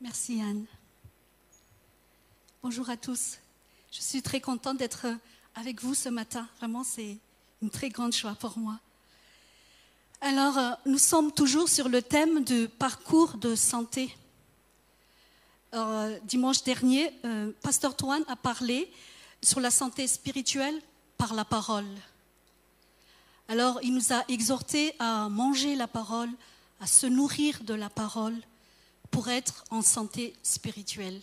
Merci Anne. Bonjour à tous. Je suis très contente d'être avec vous ce matin. Vraiment, c'est une très grande joie pour moi. Alors, euh, nous sommes toujours sur le thème du parcours de santé. Euh, dimanche dernier, euh, Pasteur Toine a parlé sur la santé spirituelle par la parole. Alors, il nous a exhortés à manger la parole, à se nourrir de la parole pour être en santé spirituelle.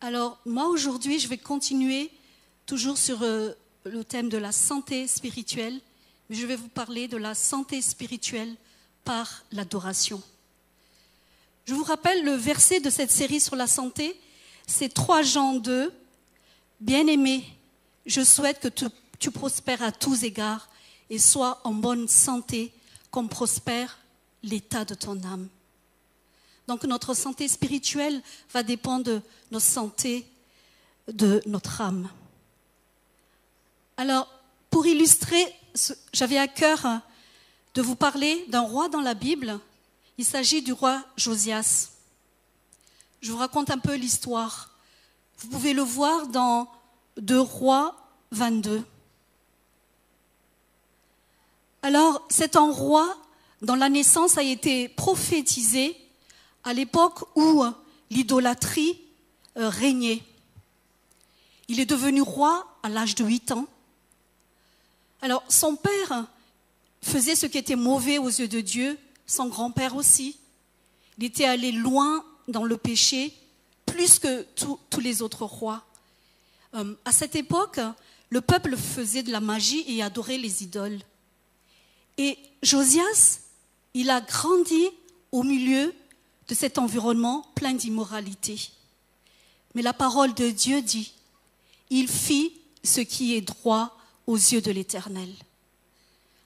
Alors, moi, aujourd'hui, je vais continuer toujours sur euh, le thème de la santé spirituelle, mais je vais vous parler de la santé spirituelle par l'adoration. Je vous rappelle le verset de cette série sur la santé, c'est 3 Jean 2. Bien-aimé, je souhaite que tu, tu prospères à tous égards et sois en bonne santé, comme prospère l'état de ton âme. Donc notre santé spirituelle va dépendre de notre santé de notre âme. Alors, pour illustrer, j'avais à cœur de vous parler d'un roi dans la Bible. Il s'agit du roi Josias. Je vous raconte un peu l'histoire. Vous pouvez le voir dans 2 Rois 22. Alors, c'est un roi dont la naissance a été prophétisée à l'époque où l'idolâtrie euh, régnait. Il est devenu roi à l'âge de 8 ans. Alors, son père faisait ce qui était mauvais aux yeux de Dieu, son grand-père aussi. Il était allé loin dans le péché, plus que tous les autres rois. Euh, à cette époque, le peuple faisait de la magie et adorait les idoles. Et Josias, il a grandi au milieu de cet environnement plein d'immoralité. Mais la parole de Dieu dit, il fit ce qui est droit aux yeux de l'Éternel.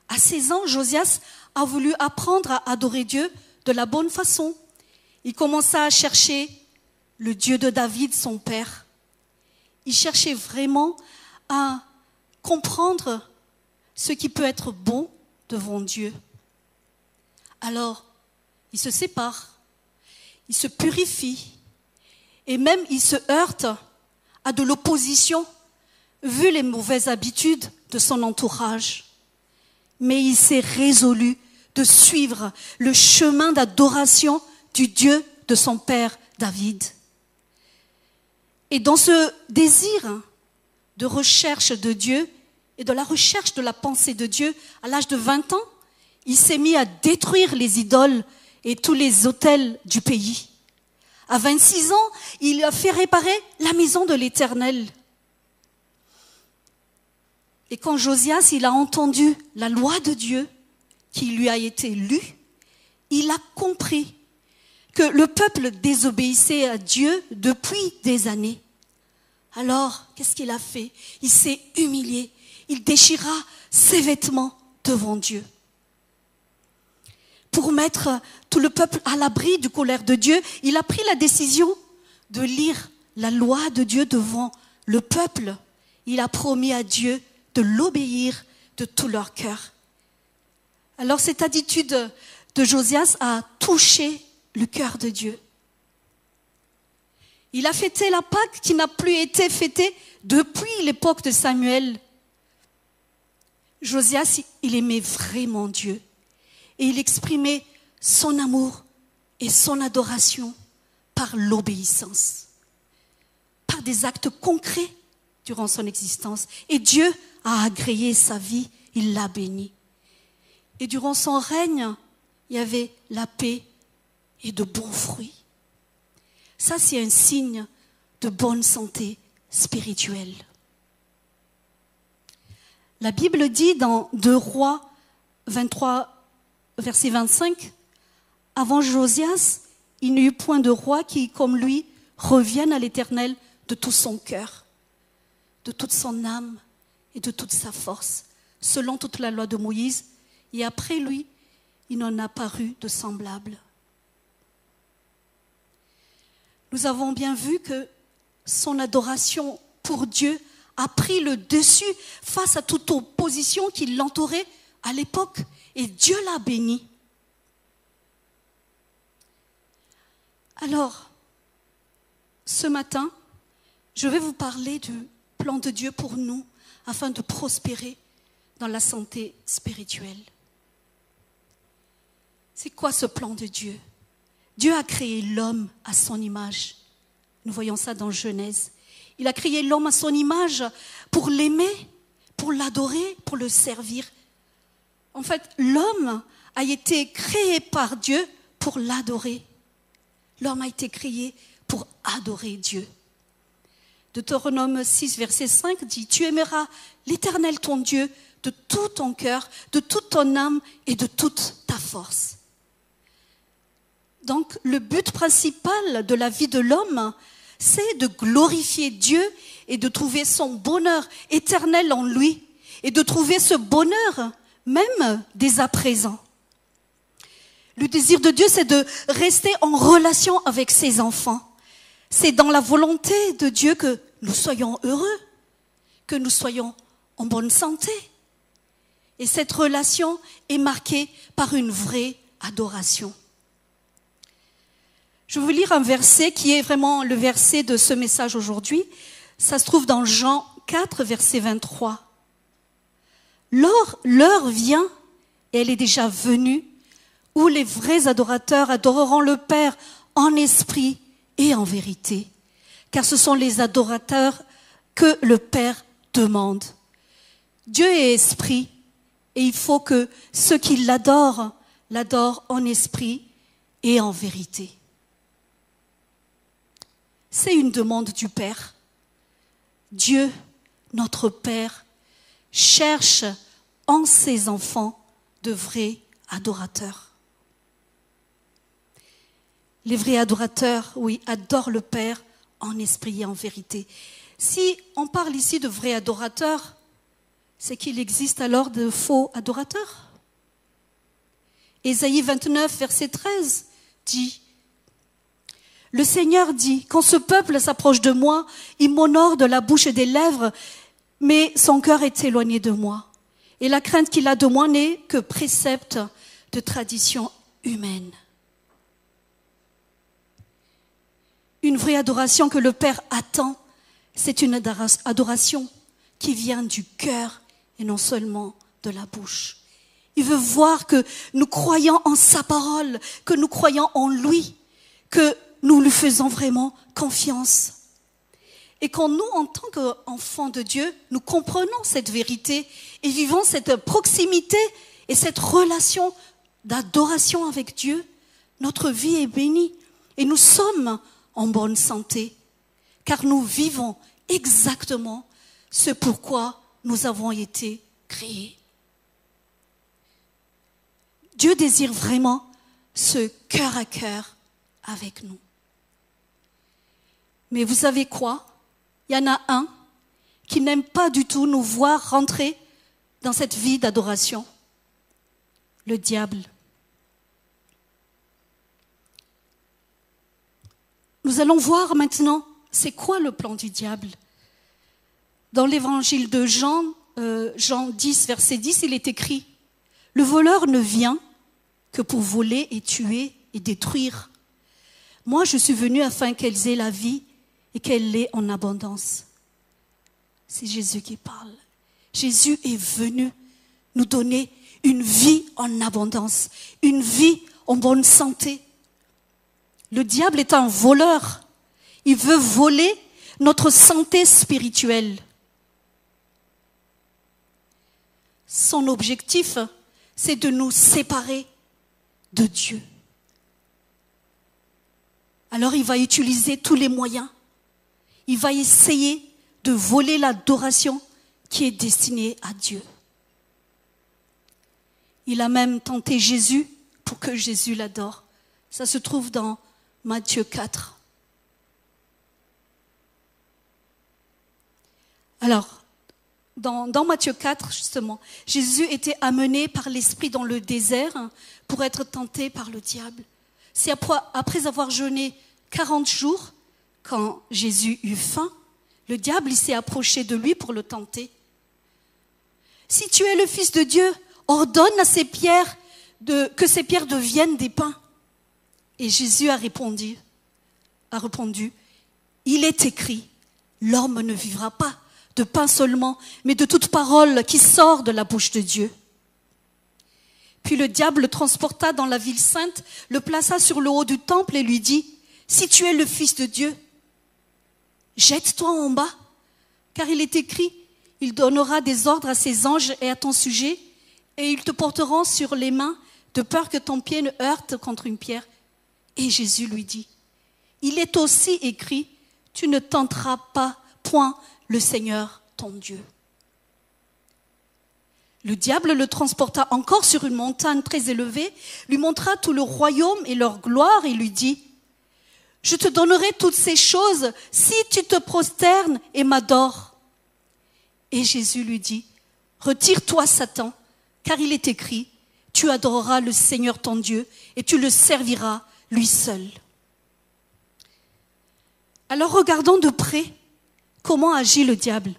À 16 ans, Josias a voulu apprendre à adorer Dieu de la bonne façon. Il commença à chercher le Dieu de David, son père. Il cherchait vraiment à comprendre ce qui peut être bon devant Dieu. Alors, il se sépare, il se purifie, et même il se heurte à de l'opposition, vu les mauvaises habitudes de son entourage. Mais il s'est résolu de suivre le chemin d'adoration du Dieu de son père David. Et dans ce désir de recherche de Dieu, et de la recherche de la pensée de Dieu, à l'âge de 20 ans, il s'est mis à détruire les idoles et tous les hôtels du pays. À 26 ans, il a fait réparer la maison de l'Éternel. Et quand Josias, il a entendu la loi de Dieu qui lui a été lue, il a compris que le peuple désobéissait à Dieu depuis des années. Alors, qu'est-ce qu'il a fait? Il s'est humilié, il déchira ses vêtements devant Dieu. Pour mettre tout le peuple à l'abri du colère de Dieu, il a pris la décision de lire la loi de Dieu devant le peuple. Il a promis à Dieu de l'obéir de tout leur cœur. Alors cette attitude de Josias a touché le cœur de Dieu. Il a fêté la Pâque qui n'a plus été fêtée depuis l'époque de Samuel. Josias, il aimait vraiment Dieu. Et il exprimait son amour et son adoration par l'obéissance, par des actes concrets durant son existence. Et Dieu a agréé sa vie, il l'a béni. Et durant son règne, il y avait la paix et de bons fruits. Ça, c'est un signe de bonne santé spirituelle. La Bible dit dans 2 Rois 23, verset 25, avant Josias, il n'y eut point de roi qui, comme lui, revienne à l'Éternel de tout son cœur, de toute son âme et de toute sa force, selon toute la loi de Moïse. Et après lui, il n'en a paru de semblable. Nous avons bien vu que son adoration pour Dieu a pris le dessus face à toute opposition qui l'entourait à l'époque. Et Dieu l'a béni. Alors, ce matin, je vais vous parler du plan de Dieu pour nous afin de prospérer dans la santé spirituelle. C'est quoi ce plan de Dieu? Dieu a créé l'homme à son image. Nous voyons ça dans Genèse. Il a créé l'homme à son image pour l'aimer, pour l'adorer, pour le servir. En fait, l'homme a été créé par Dieu pour l'adorer. L'homme a été créé pour adorer Dieu. Deutéronome 6, verset 5 dit, Tu aimeras l'Éternel ton Dieu de tout ton cœur, de toute ton âme et de toute ta force. Donc le but principal de la vie de l'homme, c'est de glorifier Dieu et de trouver son bonheur éternel en lui et de trouver ce bonheur même dès à présent. Le désir de Dieu, c'est de rester en relation avec ses enfants. C'est dans la volonté de Dieu que nous soyons heureux, que nous soyons en bonne santé. Et cette relation est marquée par une vraie adoration. Je vais vous lire un verset qui est vraiment le verset de ce message aujourd'hui. Ça se trouve dans Jean 4, verset 23. L'heure vient, et elle est déjà venue, où les vrais adorateurs adoreront le Père en esprit et en vérité, car ce sont les adorateurs que le Père demande. Dieu est esprit, et il faut que ceux qui l'adorent l'adorent en esprit et en vérité. C'est une demande du Père. Dieu, notre Père, cherche en ses enfants de vrais adorateurs. Les vrais adorateurs, oui, adorent le Père en esprit et en vérité. Si on parle ici de vrais adorateurs, c'est qu'il existe alors de faux adorateurs. Ésaïe 29, verset 13 dit, le Seigneur dit, quand ce peuple s'approche de moi, il m'honore de la bouche et des lèvres, mais son cœur est éloigné de moi. Et la crainte qu'il a de moi n'est que précepte de tradition humaine. Une vraie adoration que le Père attend, c'est une adoration qui vient du cœur et non seulement de la bouche. Il veut voir que nous croyons en sa parole, que nous croyons en lui, que nous lui faisons vraiment confiance. Et quand nous, en tant qu'enfants de Dieu, nous comprenons cette vérité et vivons cette proximité et cette relation d'adoration avec Dieu, notre vie est bénie et nous sommes en bonne santé, car nous vivons exactement ce pourquoi nous avons été créés. Dieu désire vraiment ce cœur à cœur avec nous. Mais vous savez quoi? Il y en a un qui n'aime pas du tout nous voir rentrer dans cette vie d'adoration. Le diable. Nous allons voir maintenant, c'est quoi le plan du diable? Dans l'évangile de Jean, euh, Jean 10, verset 10, il est écrit, Le voleur ne vient que pour voler et tuer et détruire. Moi, je suis venu afin qu'elles aient la vie et qu'elle l'ait en abondance. C'est Jésus qui parle. Jésus est venu nous donner une vie en abondance, une vie en bonne santé. Le diable est un voleur. Il veut voler notre santé spirituelle. Son objectif, c'est de nous séparer de Dieu. Alors il va utiliser tous les moyens il va essayer de voler l'adoration qui est destinée à Dieu. Il a même tenté Jésus pour que Jésus l'adore. Ça se trouve dans Matthieu 4. Alors, dans, Matthieu 4, justement, Jésus était amené par l'Esprit dans le désert pour être tenté par le diable. C'est après, après avoir jeûné 40 jours quand Jésus eut faim, le diable s'est approché de lui pour le tenter. Si tu es le Fils de Dieu, ordonne à ces pierres de, que ces pierres deviennent des pains. Et Jésus a répondu, a répondu, Il est écrit, l'homme ne vivra pas de pain seulement, mais de toute parole qui sort de la bouche de Dieu. Puis le diable le transporta dans la ville sainte, le plaça sur le haut du temple et lui dit, Si tu es le Fils de Dieu, jette-toi en bas, car il est écrit, il donnera des ordres à ses anges et à ton sujet, et ils te porteront sur les mains, de peur que ton pied ne heurte contre une pierre. Et Jésus lui dit, Il est aussi écrit, tu ne tenteras pas point le Seigneur ton Dieu. Le diable le transporta encore sur une montagne très élevée, lui montra tout le royaume et leur gloire et lui dit, Je te donnerai toutes ces choses si tu te prosternes et m'adores. Et Jésus lui dit, Retire-toi, Satan, car il est écrit, Tu adoreras le Seigneur ton Dieu et tu le serviras lui seul. Alors regardons de près comment agit le diable.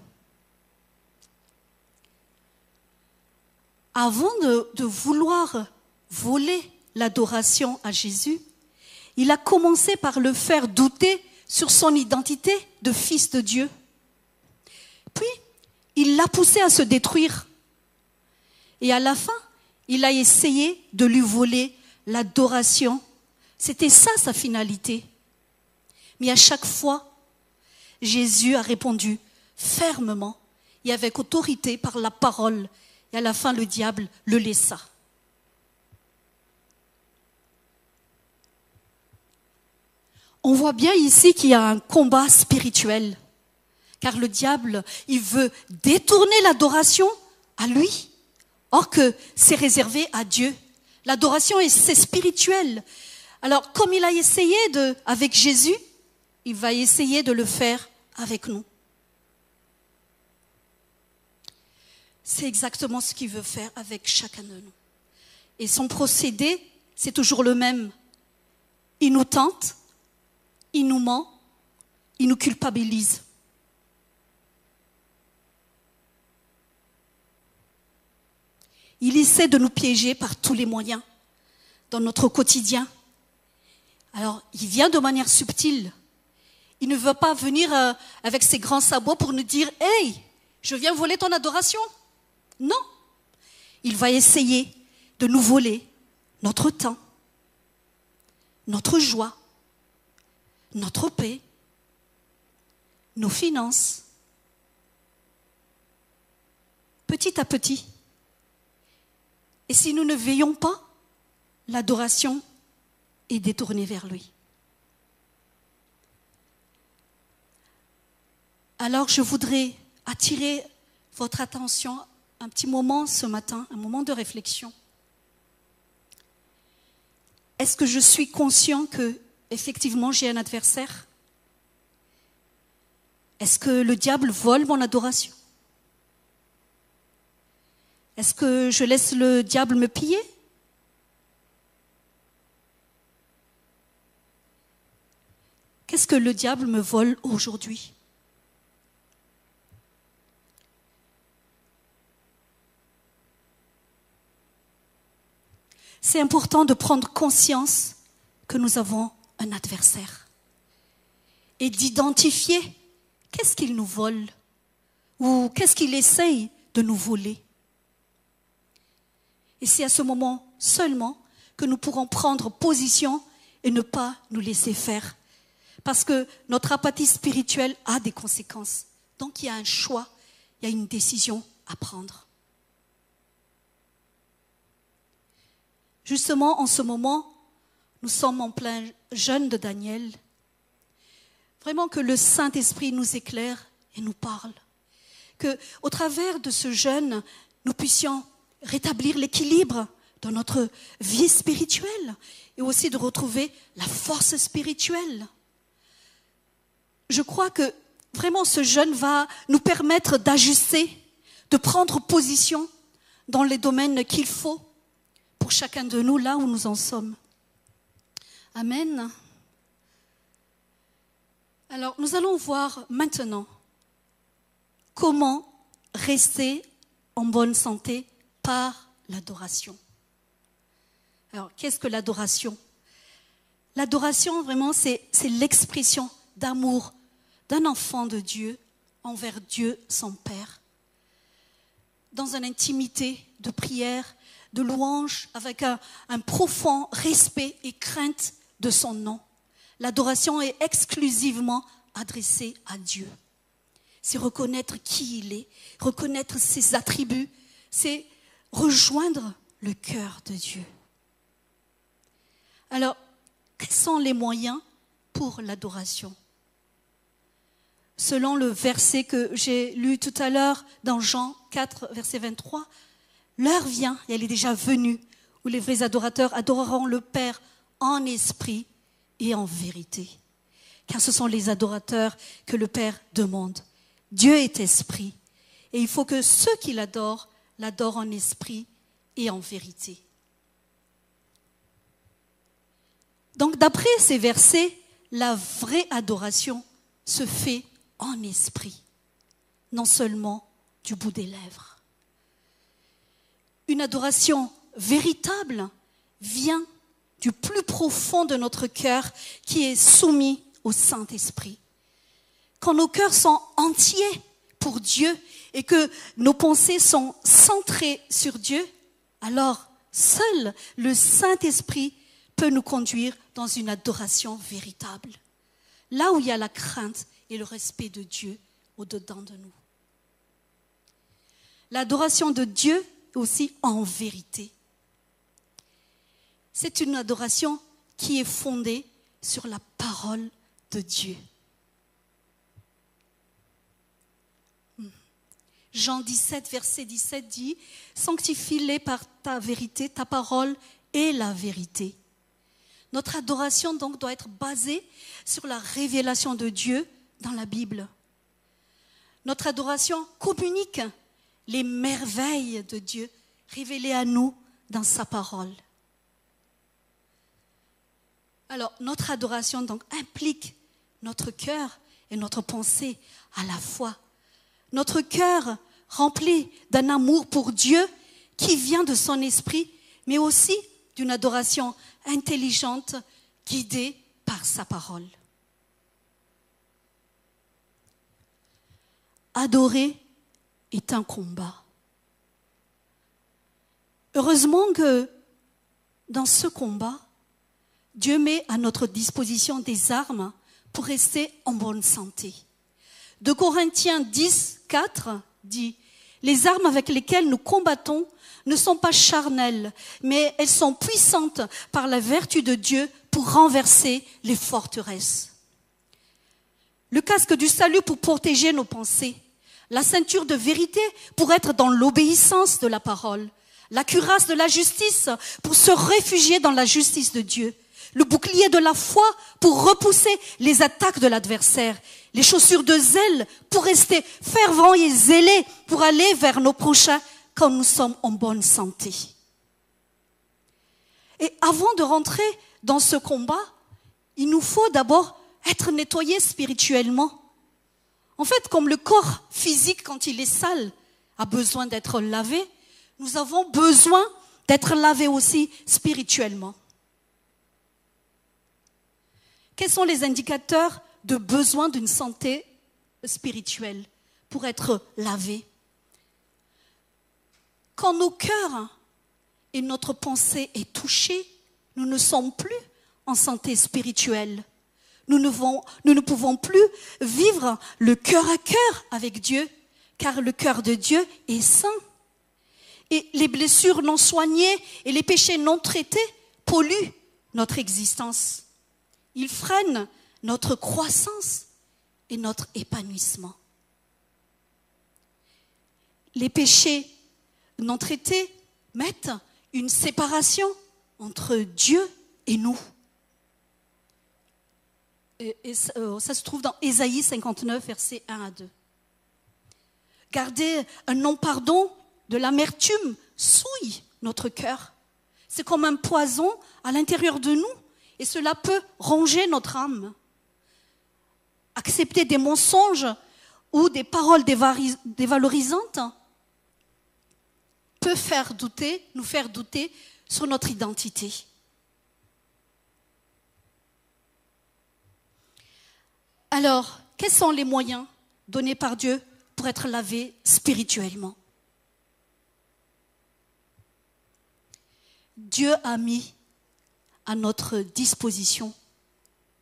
avant de, vouloir voler l'adoration à Jésus, il a commencé par le faire douter sur son identité de fils de Dieu. Puis, il l'a poussé à se détruire. Et à la fin, il a essayé de lui voler l'adoration. C'était ça sa finalité. Mais à chaque fois, Jésus a répondu fermement et avec autorité par la parole et à la fin, le diable le laissa. On voit bien ici qu'il y a un combat spirituel, car le diable, il veut détourner l'adoration à lui, or que c'est réservé à Dieu. L'adoration, c'est spirituel. Alors, comme il a essayé de, avec Jésus, il va essayer de le faire avec nous. C'est exactement ce qu'il veut faire avec chacun de nous. Et son procédé, c'est toujours le même. Il nous tente, il nous ment, il nous culpabilise. Il essaie de nous piéger par tous les moyens dans notre quotidien. Alors, il vient de manière subtile. Il ne veut pas venir euh, avec ses grands sabots pour nous dire Hey, je viens voler ton adoration. Non. Il va essayer de nous voler notre temps, notre joie, notre paix, nos finances, petit à petit. Et si nous ne veillons pas, l'adoration est détournée vers lui. Alors je voudrais attirer votre attention un petit moment ce matin, un moment de réflexion. Est-ce que je suis conscient que effectivement j'ai un adversaire. Est-ce que le diable vole mon adoration? Est-ce que je laisse le diable me piller? Qu'est-ce que le diable me vole aujourd'hui? C'est important de prendre conscience que nous avons un adversaire et d'identifier qu'est-ce qu'il nous vole ou qu'est-ce qu'il essaye de nous voler. Et c'est à ce moment seulement que nous pourrons prendre position et ne pas nous laisser faire. Parce que notre apathie spirituelle a des conséquences. Donc il y a un choix, il y a une décision à prendre. Justement, en ce moment, nous sommes en plein jeûne de Daniel. Vraiment que le Saint-Esprit nous éclaire et nous parle. Que, au travers de ce jeûne, nous puissions rétablir l'équilibre dans notre vie spirituelle et aussi de retrouver la force spirituelle. Je crois que vraiment ce jeûne va nous permettre d'ajuster, de prendre position dans les domaines qu'il faut pour chacun de nous là où nous en sommes. Amen. Alors, nous allons voir maintenant comment rester en bonne santé par l'adoration. Alors, qu'est-ce que l'adoration? L'adoration, vraiment, c'est l'expression d'amour d'un enfant de Dieu envers Dieu, son Père. Dans une intimité de prière, de louange, avec un, un profond respect et crainte de son nom. L'adoration est exclusivement adressée à Dieu. C'est reconnaître qui il est, reconnaître ses attributs, c'est rejoindre le cœur de Dieu. Alors, quels sont les moyens pour l'adoration? Selon le verset que j'ai lu tout à l'heure dans Jean 4, verset 23, l'heure vient, et elle est déjà venue, où les vrais adorateurs adoreront le Père en esprit et en vérité. Car ce sont les adorateurs que le Père demande. Dieu est esprit, et il faut que ceux qui l'adorent l'adorent en esprit et en vérité. Donc d'après ces versets, la vraie adoration se fait en esprit, non seulement du bout des lèvres. Une adoration véritable vient du plus profond de notre cœur qui est soumis au Saint-Esprit. Quand nos cœurs sont entiers pour Dieu et que nos pensées sont centrées sur Dieu, alors seul le Saint-Esprit peut nous conduire dans une adoration véritable. Là où il y a la crainte et le respect de Dieu au-dedans de nous. L'adoration de Dieu aussi en vérité. C'est une adoration qui est fondée sur la parole de Dieu. Hmm. Jean 17, verset 17 dit, Sanctifie-les par ta vérité, ta parole est la vérité. Notre adoration donc doit être basée sur la révélation de Dieu dans la Bible. Notre adoration communique les merveilles de Dieu révélées à nous dans sa parole. Alors, notre adoration donc implique notre cœur et notre pensée à la fois. Notre cœur rempli d'un amour pour Dieu qui vient de son esprit, mais aussi d'une adoration intelligente, guidée par sa parole. Adorer est un combat. Heureusement que dans ce combat, Dieu met à notre disposition des armes pour rester en bonne santé. De Corinthiens 10, 4 dit, les armes avec lesquelles nous combattons ne sont pas charnelles, mais elles sont puissantes par la vertu de Dieu pour renverser les forteresses. Le casque du salut pour protéger nos pensées, la ceinture de vérité pour être dans l'obéissance de la parole, la cuirasse de la justice pour se réfugier dans la justice de Dieu, le bouclier de la foi pour repousser les attaques de l'adversaire, les chaussures de zèle pour rester fervents et zélés pour aller vers nos prochains quand nous sommes en bonne santé. Et avant de rentrer dans ce combat, il nous faut d'abord être nettoyés spirituellement. En fait, comme le corps physique, quand il est sale, a besoin d'être lavé, nous avons besoin d'être lavés aussi spirituellement. Quels sont les indicateurs de besoin d'une santé spirituelle pour être lavés quand nos cœurs et notre pensée est touchée, nous ne sommes plus en santé spirituelle. Nous ne, nous ne pouvons plus vivre le cœur à cœur avec Dieu, car le cœur de Dieu est saint. Et les blessures non soignées et les péchés non traités polluent notre existence. Ils freinent notre croissance et notre épanouissement. Les péchés non traités mettent une séparation entre Dieu et nous. Et, euh, ça se trouve dans Ésaïe 59, versets 1 à 2. Garder un non-pardon de l'amertume souille notre cœur. C'est comme un poison à l'intérieur de nous et cela peut ronger notre âme. Accepter des mensonges ou des paroles dévalorisantes peut faire douter, nous faire douter sur notre identité. Alors, quels sont les moyens donnés par Dieu pour être lavé spirituellement? Dieu a mis à notre disposition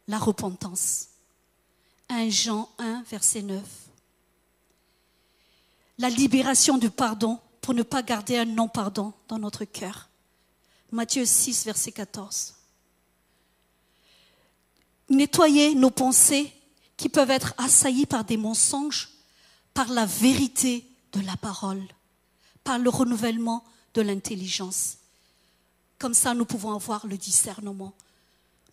la repentance. 1 Jean 1, verset 9. La libération du pardon pour ne pas garder un non-pardon dans notre cœur. Matthieu 6, verset 14. Nettoyer nos pensées qui peuvent être assaillies par des mensonges, par la vérité de la parole, par le renouvellement de l'intelligence. Comme ça, nous pouvons avoir le discernement.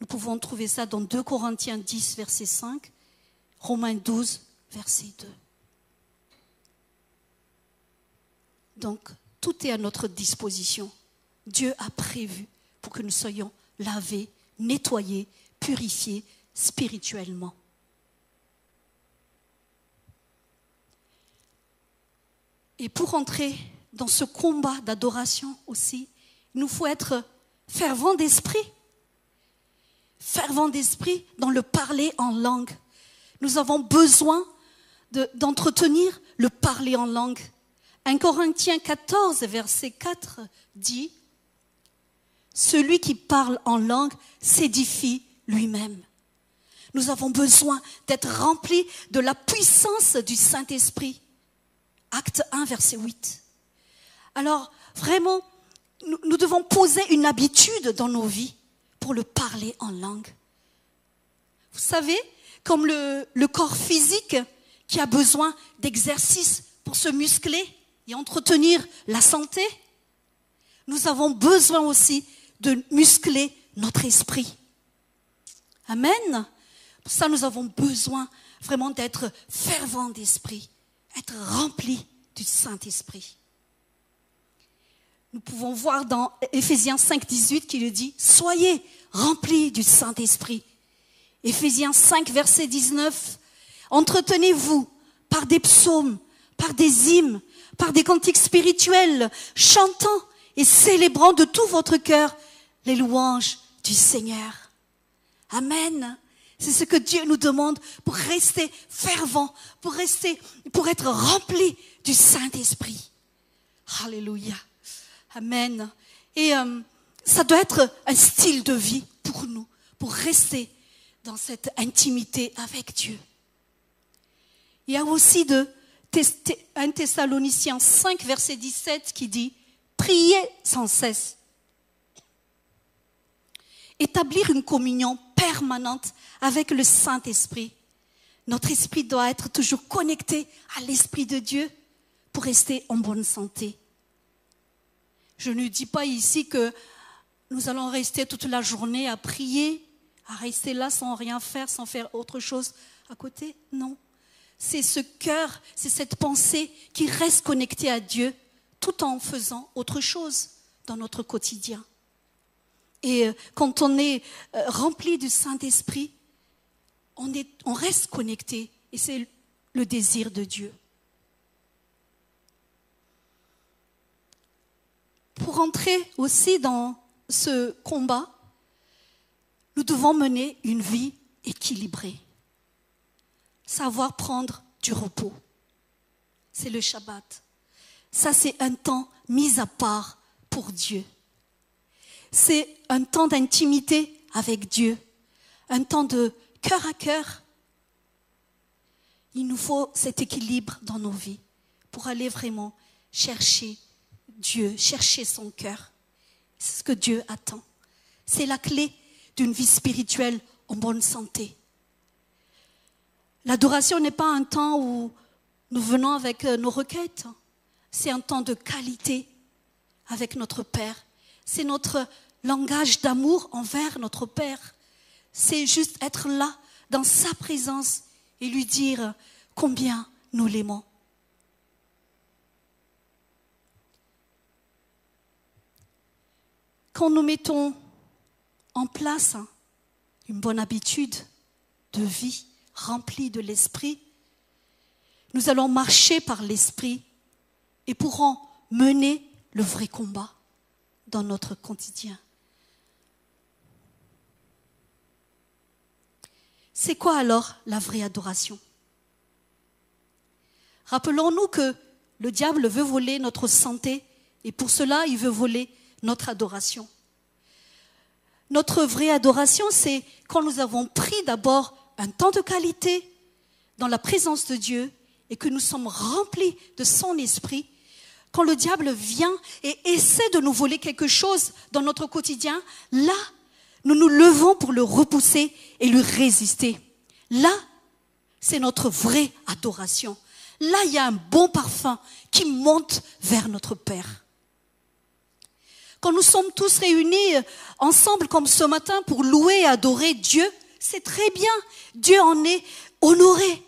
Nous pouvons trouver ça dans 2 Corinthiens 10, verset 5, Romains 12, verset 2. Donc, tout est à notre disposition. Dieu a prévu pour que nous soyons lavés, nettoyés, purifiés spirituellement. Et pour entrer dans ce combat d'adoration aussi, il nous faut être fervent d'esprit. Fervent d'esprit dans le parler en langue. Nous avons besoin d'entretenir le parler en langue. 1 Corinthiens 14, verset 4 dit, Celui qui parle en langue s'édifie lui-même. Nous avons besoin d'être remplis de la puissance du Saint-Esprit. Acte 1, verset 8. Alors, vraiment, nous, devons poser une habitude dans nos vies pour le parler en langue. Vous savez, comme le, le corps physique qui a besoin d'exercice pour se muscler et entretenir la santé, nous avons besoin aussi de muscler notre esprit. Amen. Pour ça, nous avons besoin vraiment d'être fervents d'esprit, être remplis du Saint-Esprit. Nous pouvons voir dans Éphésiens 5, 18 qui le dit, soyez remplis du Saint-Esprit. Éphésiens 5, verset 19, entretenez-vous par des psaumes, par des hymnes, par des cantiques spirituels, chantant et célébrant de tout votre cœur les louanges du Seigneur. Amen. C'est ce que Dieu nous demande pour rester fervent, pour rester, pour être rempli du Saint-Esprit. Alléluia. Amen. Et euh, ça doit être un style de vie pour nous, pour rester dans cette intimité avec Dieu. Il y a aussi de 1 Thessaloniciens 5, verset 17 qui dit, priez sans cesse. Établir une communion permanente avec le Saint-Esprit. Notre esprit doit être toujours connecté à l'Esprit de Dieu pour rester en bonne santé. Je ne dis pas ici que nous allons rester toute la journée à prier, à rester là sans rien faire, sans faire autre chose à côté. Non. C'est ce cœur, c'est cette pensée qui reste connectée à Dieu tout en faisant autre chose dans notre quotidien. Et euh, quand on est euh, rempli du Saint-Esprit, on, on reste connecté et c'est le désir de Dieu. Pour entrer aussi dans ce combat, nous devons mener une vie équilibrée. Savoir prendre du repos. C'est le Shabbat. Ça, c'est un temps mis à part pour Dieu. C'est un temps d'intimité avec Dieu, un temps de cœur à cœur. Il nous faut cet équilibre dans nos vies pour aller vraiment chercher Dieu, chercher son cœur. C'est ce que Dieu attend. C'est la clé d'une vie spirituelle en bonne santé. L'adoration n'est pas un temps où nous venons avec euh, nos requêtes. C'est un temps de qualité avec notre Père. C'est notre langage d'amour envers notre Père. C'est juste être là, dans sa présence, et lui dire combien nous l'aimons. Quand nous mettons en place une bonne habitude de vie remplie de l'esprit, nous allons marcher par l'esprit et pourrons mener le vrai combat dans notre quotidien. C'est quoi alors la vraie adoration? Rappelons-nous que le diable veut voler notre santé et pour cela il veut voler notre adoration. Notre vraie adoration, c'est quand nous avons pris d'abord un temps de qualité dans la présence de Dieu et que nous sommes remplis de son esprit. Quand le diable vient et essaie de nous voler quelque chose dans notre quotidien, là, nous nous levons pour le repousser et lui résister. Là, c'est notre vraie adoration. Là, il y a un bon parfum qui monte vers notre Père. Quand nous sommes tous réunis ensemble comme ce matin pour louer et adorer Dieu, c'est très bien. Dieu en est honoré.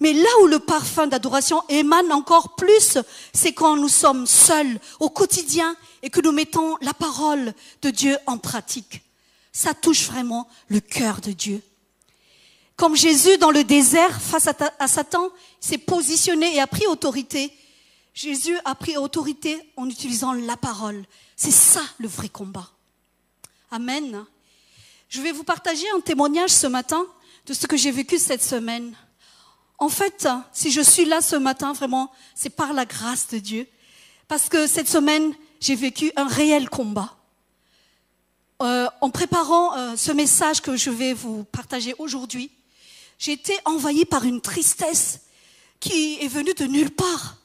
Mais là où le parfum d'adoration émane encore plus, c'est quand nous sommes seuls au quotidien et que nous mettons la parole de Dieu en pratique. Ça touche vraiment le cœur de Dieu. Comme Jésus dans le désert face à, Satan s'est positionné et a pris autorité, Jésus a pris autorité en utilisant la parole. C'est ça le vrai combat. Amen. Je vais vous partager un témoignage ce matin de ce que j'ai vécu cette semaine. En fait, si je suis là ce matin, vraiment, c'est par la grâce de Dieu. Parce que cette semaine, j'ai vécu un réel combat. Euh, en préparant euh, ce message que je vais vous partager aujourd'hui, j'ai été envahie par une tristesse qui est venue de nulle part.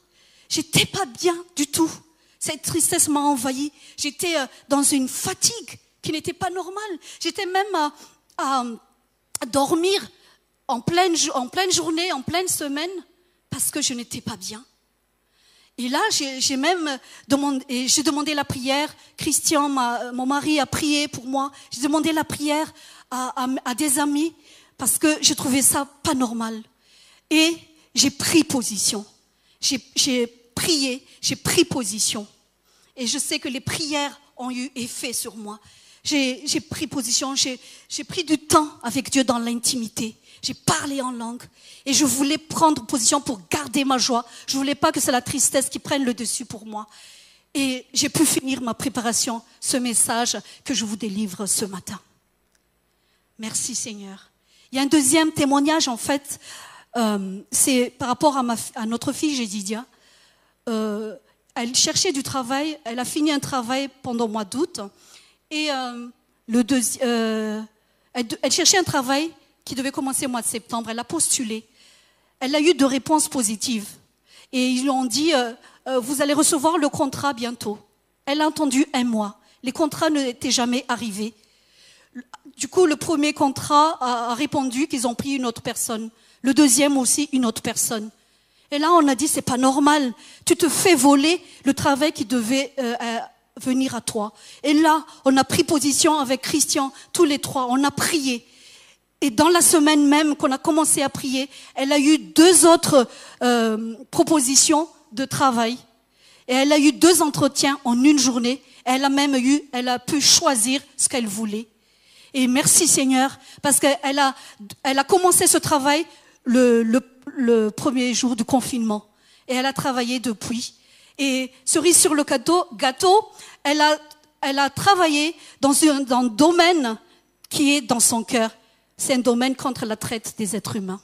J'étais pas bien du tout. Cette tristesse m'a envahie. J'étais euh, dans une fatigue qui n'était pas normale. J'étais même à, dormir en pleine, journée, en pleine semaine, parce que je n'étais pas bien. Et là, j'ai même demandé, j'ai demandé la prière. Christian, mon mari, a prié pour moi. J'ai demandé la prière à, à, des amis parce que je trouvais ça pas normal. Et j'ai pris position. J'ai prié, j'ai pris position. Et je sais que les prières ont eu effet sur moi. J'ai pris position, j'ai pris du temps avec Dieu dans l'intimité. J'ai parlé en langue et je voulais prendre position pour garder ma joie. Je voulais pas que c'est la tristesse qui prenne le dessus pour moi. Et j'ai pu finir ma préparation, ce message que je vous délivre ce matin. Merci Seigneur. Il y a un deuxième témoignage en fait, euh, c'est par rapport à, notre fille Jédidia. Euh, elle cherchait du travail, elle a fini un travail pendant le mois d'août et euh, le elle, cherchait un travail qui devait commencer au mois de septembre. Elle a postulé. Elle a eu deux réponses positives. Et ils lui ont dit, vous allez recevoir le contrat bientôt. Elle a entendu un mois. Les contrats n'étaient jamais arrivés. Du coup, le premier contrat a répondu qu'ils ont pris une autre personne. Le deuxième aussi, une autre personne. Et là, on a dit, c'est pas normal. Tu te fais voler le travail qui devait euh, venir à toi. Et là, on a pris position avec Christian, tous les trois, on a prié. Et dans la semaine même qu'on a commencé à prier, elle a eu deux autres euh, propositions de travail. Et elle a eu deux entretiens en une journée. Elle a même eu, elle a pu choisir ce qu'elle voulait. Et merci Seigneur, parce qu'elle a, elle a commencé ce travail le, premier jour du confinement. Et elle a travaillé depuis. Et cerise sur le gâteau, gâteau elle, a, elle a travaillé dans un, dans un domaine qui est dans son cœur. C'est un domaine contre la traite des êtres humains.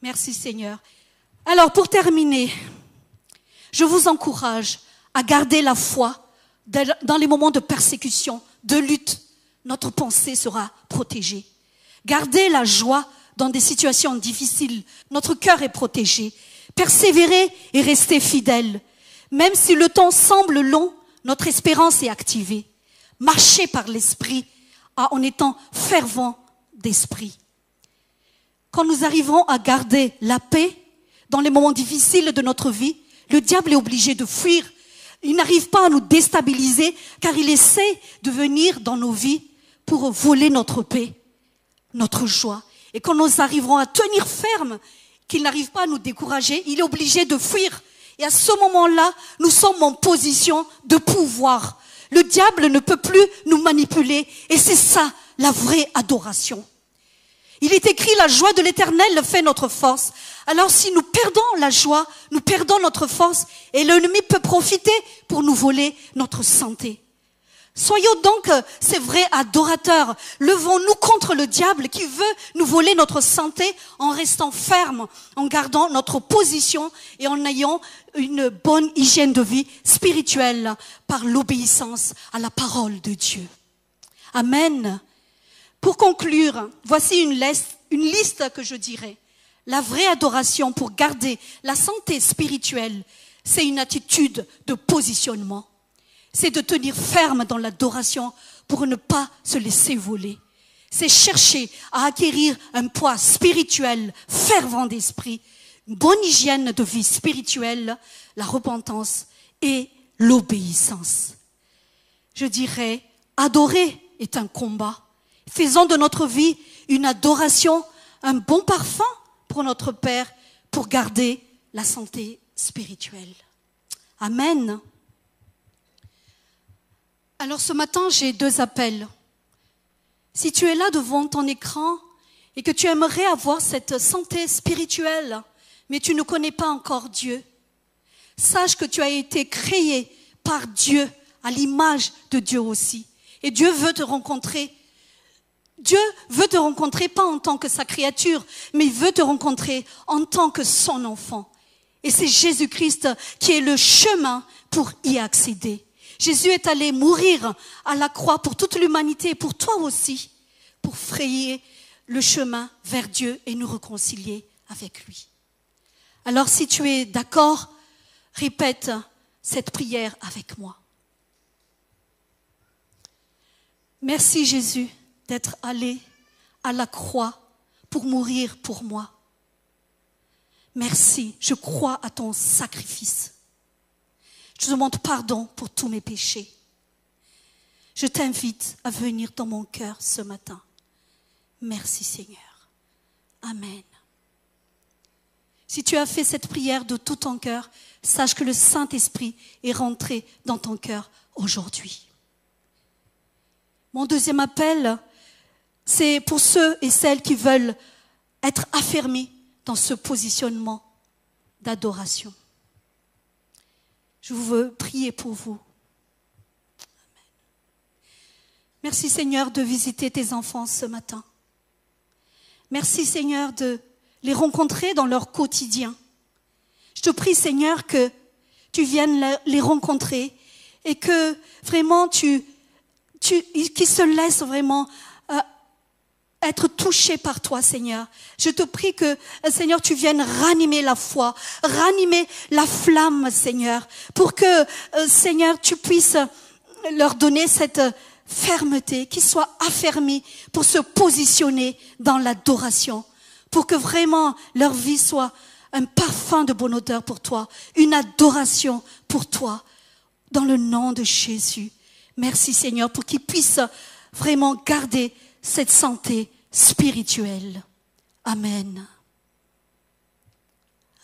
Merci Seigneur. Alors pour terminer, je vous encourage à garder la foi dans les moments de persécution, de lutte. Notre pensée sera protégée. Gardez la joie dans des situations difficiles. Notre cœur est protégé. Persévérez et restez fidèles. Même si le temps semble long, notre espérance est activée. Marchez par l'esprit en étant fervent d'esprit. Quand nous arrivons à garder la paix dans les moments difficiles de notre vie, le diable est obligé de fuir. Il n'arrive pas à nous déstabiliser car il essaie de venir dans nos vies pour voler notre paix, notre joie. Et quand nous arriverons à tenir ferme, qu'il n'arrive pas à nous décourager, il est obligé de fuir. Et à ce moment-là, nous sommes en position de pouvoir. Le diable ne peut plus nous manipuler. Et c'est ça, la vraie adoration. Il est écrit, la joie de l'éternel fait notre force. Alors si nous perdons la joie, nous perdons notre force et l'ennemi peut profiter pour nous voler notre santé. Soyons donc, euh, c'est vrai, adorateurs. Levons-nous contre le diable qui veut nous voler notre santé en restant ferme, en gardant notre position et en ayant une bonne hygiène de vie spirituelle par l'obéissance à la parole de Dieu. Amen. Pour conclure, voici une liste, une liste que je dirais. La vraie adoration pour garder la santé spirituelle, c'est une attitude de positionnement c'est de tenir ferme dans l'adoration pour ne pas se laisser voler. C'est chercher à acquérir un poids spirituel fervent d'esprit, une bonne hygiène de vie spirituelle, la repentance et l'obéissance. Je dirais, adorer est un combat. Faisons de notre vie une adoration, un bon parfum pour notre Père, pour garder la santé spirituelle. Amen. Alors ce matin, j'ai deux appels. Si tu es là devant ton écran et que tu aimerais avoir cette santé spirituelle, mais tu ne connais pas encore Dieu, sache que tu as été créé par Dieu, à l'image de Dieu aussi. Et Dieu veut te rencontrer. Dieu veut te rencontrer pas en tant que sa créature, mais il veut te rencontrer en tant que son enfant. Et c'est Jésus-Christ qui est le chemin pour y accéder. Jésus est allé mourir à la croix pour toute l'humanité et pour toi aussi, pour frayer le chemin vers Dieu et nous réconcilier avec lui. Alors si tu es d'accord, répète cette prière avec moi. Merci Jésus d'être allé à la croix pour mourir pour moi. Merci, je crois à ton sacrifice. Je demande pardon pour tous mes péchés. Je t'invite à venir dans mon cœur ce matin. Merci Seigneur. Amen. Si tu as fait cette prière de tout ton cœur, sache que le Saint-Esprit est rentré dans ton cœur aujourd'hui. Mon deuxième appel, c'est pour ceux et celles qui veulent être affermis dans ce positionnement d'adoration. Je veux prier pour vous. Merci Seigneur de visiter tes enfants ce matin. Merci Seigneur de les rencontrer dans leur quotidien. Je te prie Seigneur que tu viennes les rencontrer et que vraiment tu, tu qu'ils se laissent vraiment être touché par toi, Seigneur. Je te prie que, Seigneur, tu viennes ranimer la foi, ranimer la flamme, Seigneur, pour que, euh, Seigneur, tu puisses leur donner cette fermeté, qu'ils soient affermis pour se positionner dans l'adoration, pour que vraiment leur vie soit un parfum de bonne odeur pour toi, une adoration pour toi, dans le nom de Jésus. Merci Seigneur pour qu'ils puissent vraiment garder cette santé spirituelle. Amen.